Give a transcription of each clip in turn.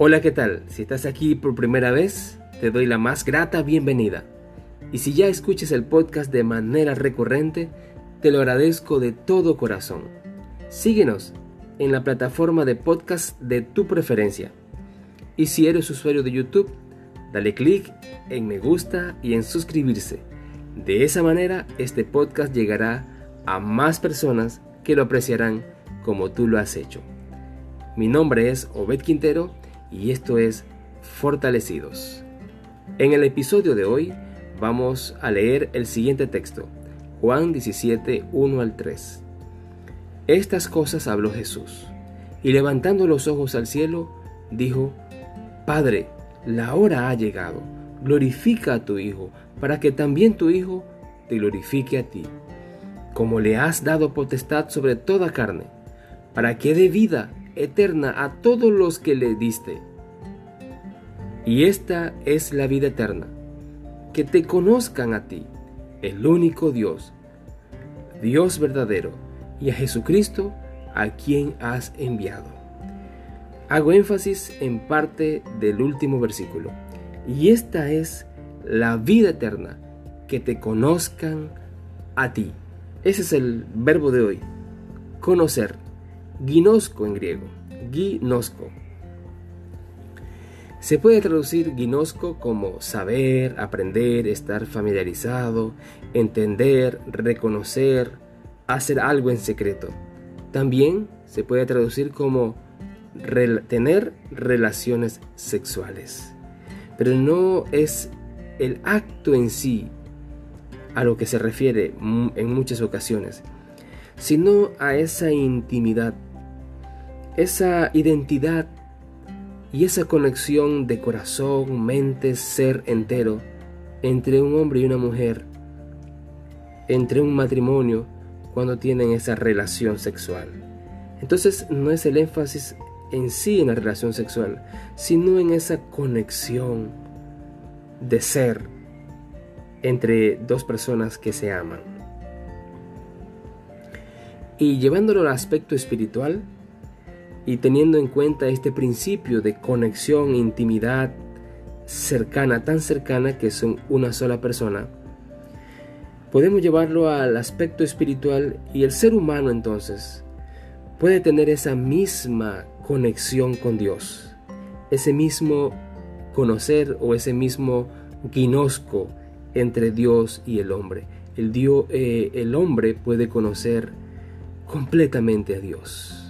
Hola, ¿qué tal? Si estás aquí por primera vez, te doy la más grata bienvenida. Y si ya escuches el podcast de manera recurrente, te lo agradezco de todo corazón. Síguenos en la plataforma de podcast de tu preferencia. Y si eres usuario de YouTube, dale clic en me gusta y en suscribirse. De esa manera, este podcast llegará a más personas que lo apreciarán como tú lo has hecho. Mi nombre es Obed Quintero y esto es Fortalecidos. En el episodio de hoy vamos a leer el siguiente texto, Juan 17, 1 al 3. Estas cosas habló Jesús, y levantando los ojos al cielo, dijo, Padre, la hora ha llegado, glorifica a tu Hijo, para que también tu Hijo te glorifique a ti, como le has dado potestad sobre toda carne, para que dé vida eterna a todos los que le diste. Y esta es la vida eterna, que te conozcan a ti, el único Dios, Dios verdadero, y a Jesucristo, a quien has enviado. Hago énfasis en parte del último versículo. Y esta es la vida eterna, que te conozcan a ti. Ese es el verbo de hoy, conocer ginosco en griego, ginosco. Se puede traducir ginosco como saber, aprender, estar familiarizado, entender, reconocer, hacer algo en secreto. También se puede traducir como tener relaciones sexuales. Pero no es el acto en sí a lo que se refiere en muchas ocasiones, sino a esa intimidad esa identidad y esa conexión de corazón, mente, ser entero entre un hombre y una mujer, entre un matrimonio, cuando tienen esa relación sexual. Entonces no es el énfasis en sí en la relación sexual, sino en esa conexión de ser entre dos personas que se aman. Y llevándolo al aspecto espiritual, y teniendo en cuenta este principio de conexión, intimidad cercana, tan cercana que son una sola persona, podemos llevarlo al aspecto espiritual y el ser humano entonces puede tener esa misma conexión con Dios, ese mismo conocer o ese mismo guinosco entre Dios y el hombre. El, Dios, eh, el hombre puede conocer completamente a Dios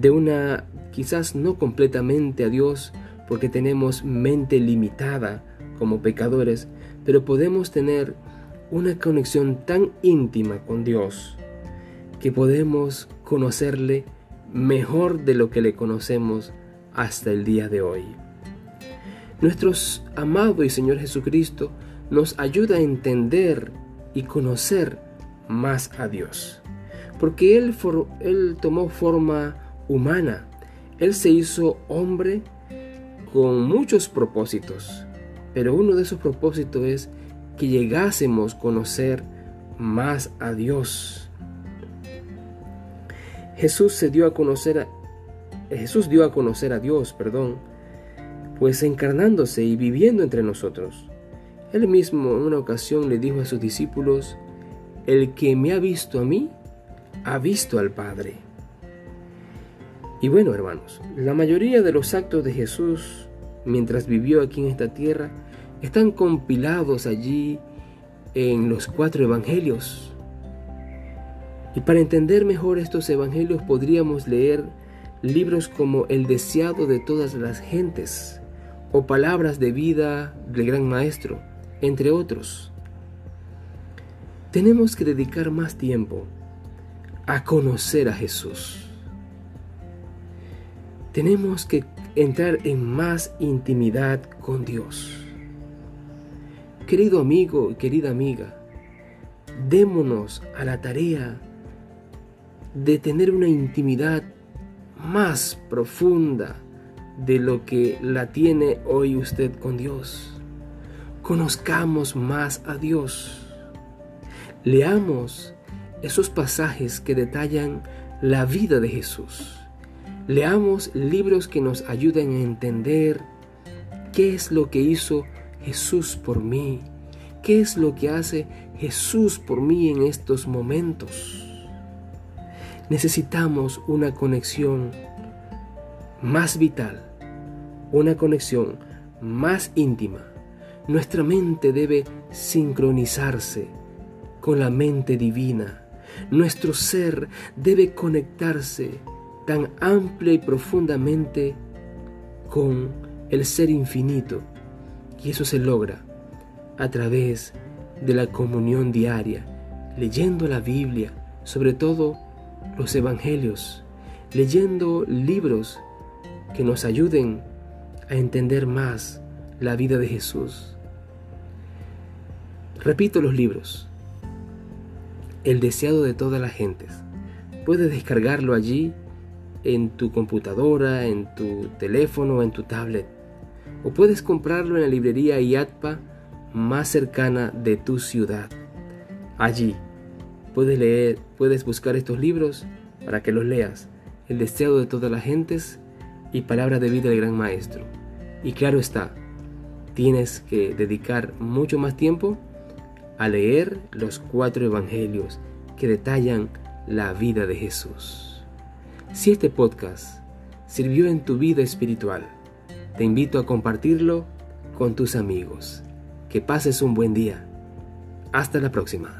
de una quizás no completamente a Dios porque tenemos mente limitada como pecadores, pero podemos tener una conexión tan íntima con Dios que podemos conocerle mejor de lo que le conocemos hasta el día de hoy. Nuestro amado y Señor Jesucristo nos ayuda a entender y conocer más a Dios, porque Él, él tomó forma humana. Él se hizo hombre con muchos propósitos, pero uno de esos propósitos es que llegásemos a conocer más a Dios. Jesús se dio a conocer Jesús dio a conocer a Dios, perdón, pues encarnándose y viviendo entre nosotros. Él mismo en una ocasión le dijo a sus discípulos, el que me ha visto a mí, ha visto al Padre. Y bueno, hermanos, la mayoría de los actos de Jesús mientras vivió aquí en esta tierra están compilados allí en los cuatro evangelios. Y para entender mejor estos evangelios podríamos leer libros como El deseado de todas las gentes o Palabras de vida del gran maestro, entre otros. Tenemos que dedicar más tiempo a conocer a Jesús tenemos que entrar en más intimidad con Dios. Querido amigo y querida amiga, démonos a la tarea de tener una intimidad más profunda de lo que la tiene hoy usted con Dios. Conozcamos más a Dios. Leamos esos pasajes que detallan la vida de Jesús Leamos libros que nos ayuden a entender qué es lo que hizo Jesús por mí, qué es lo que hace Jesús por mí en estos momentos. Necesitamos una conexión más vital, una conexión más íntima. Nuestra mente debe sincronizarse con la mente divina. Nuestro ser debe conectarse tan amplia y profundamente con el ser infinito. Y eso se logra a través de la comunión diaria, leyendo la Biblia, sobre todo los evangelios, leyendo libros que nos ayuden a entender más la vida de Jesús. Repito los libros. El deseado de todas las gentes. Puedes descargarlo allí en tu computadora, en tu teléfono, en tu tablet. O puedes comprarlo en la librería IATPA más cercana de tu ciudad. Allí puedes leer, puedes buscar estos libros para que los leas. El deseado de todas las gentes y palabra de vida del gran maestro. Y claro está, tienes que dedicar mucho más tiempo a leer los cuatro evangelios que detallan la vida de Jesús. Si este podcast sirvió en tu vida espiritual, te invito a compartirlo con tus amigos. Que pases un buen día. Hasta la próxima.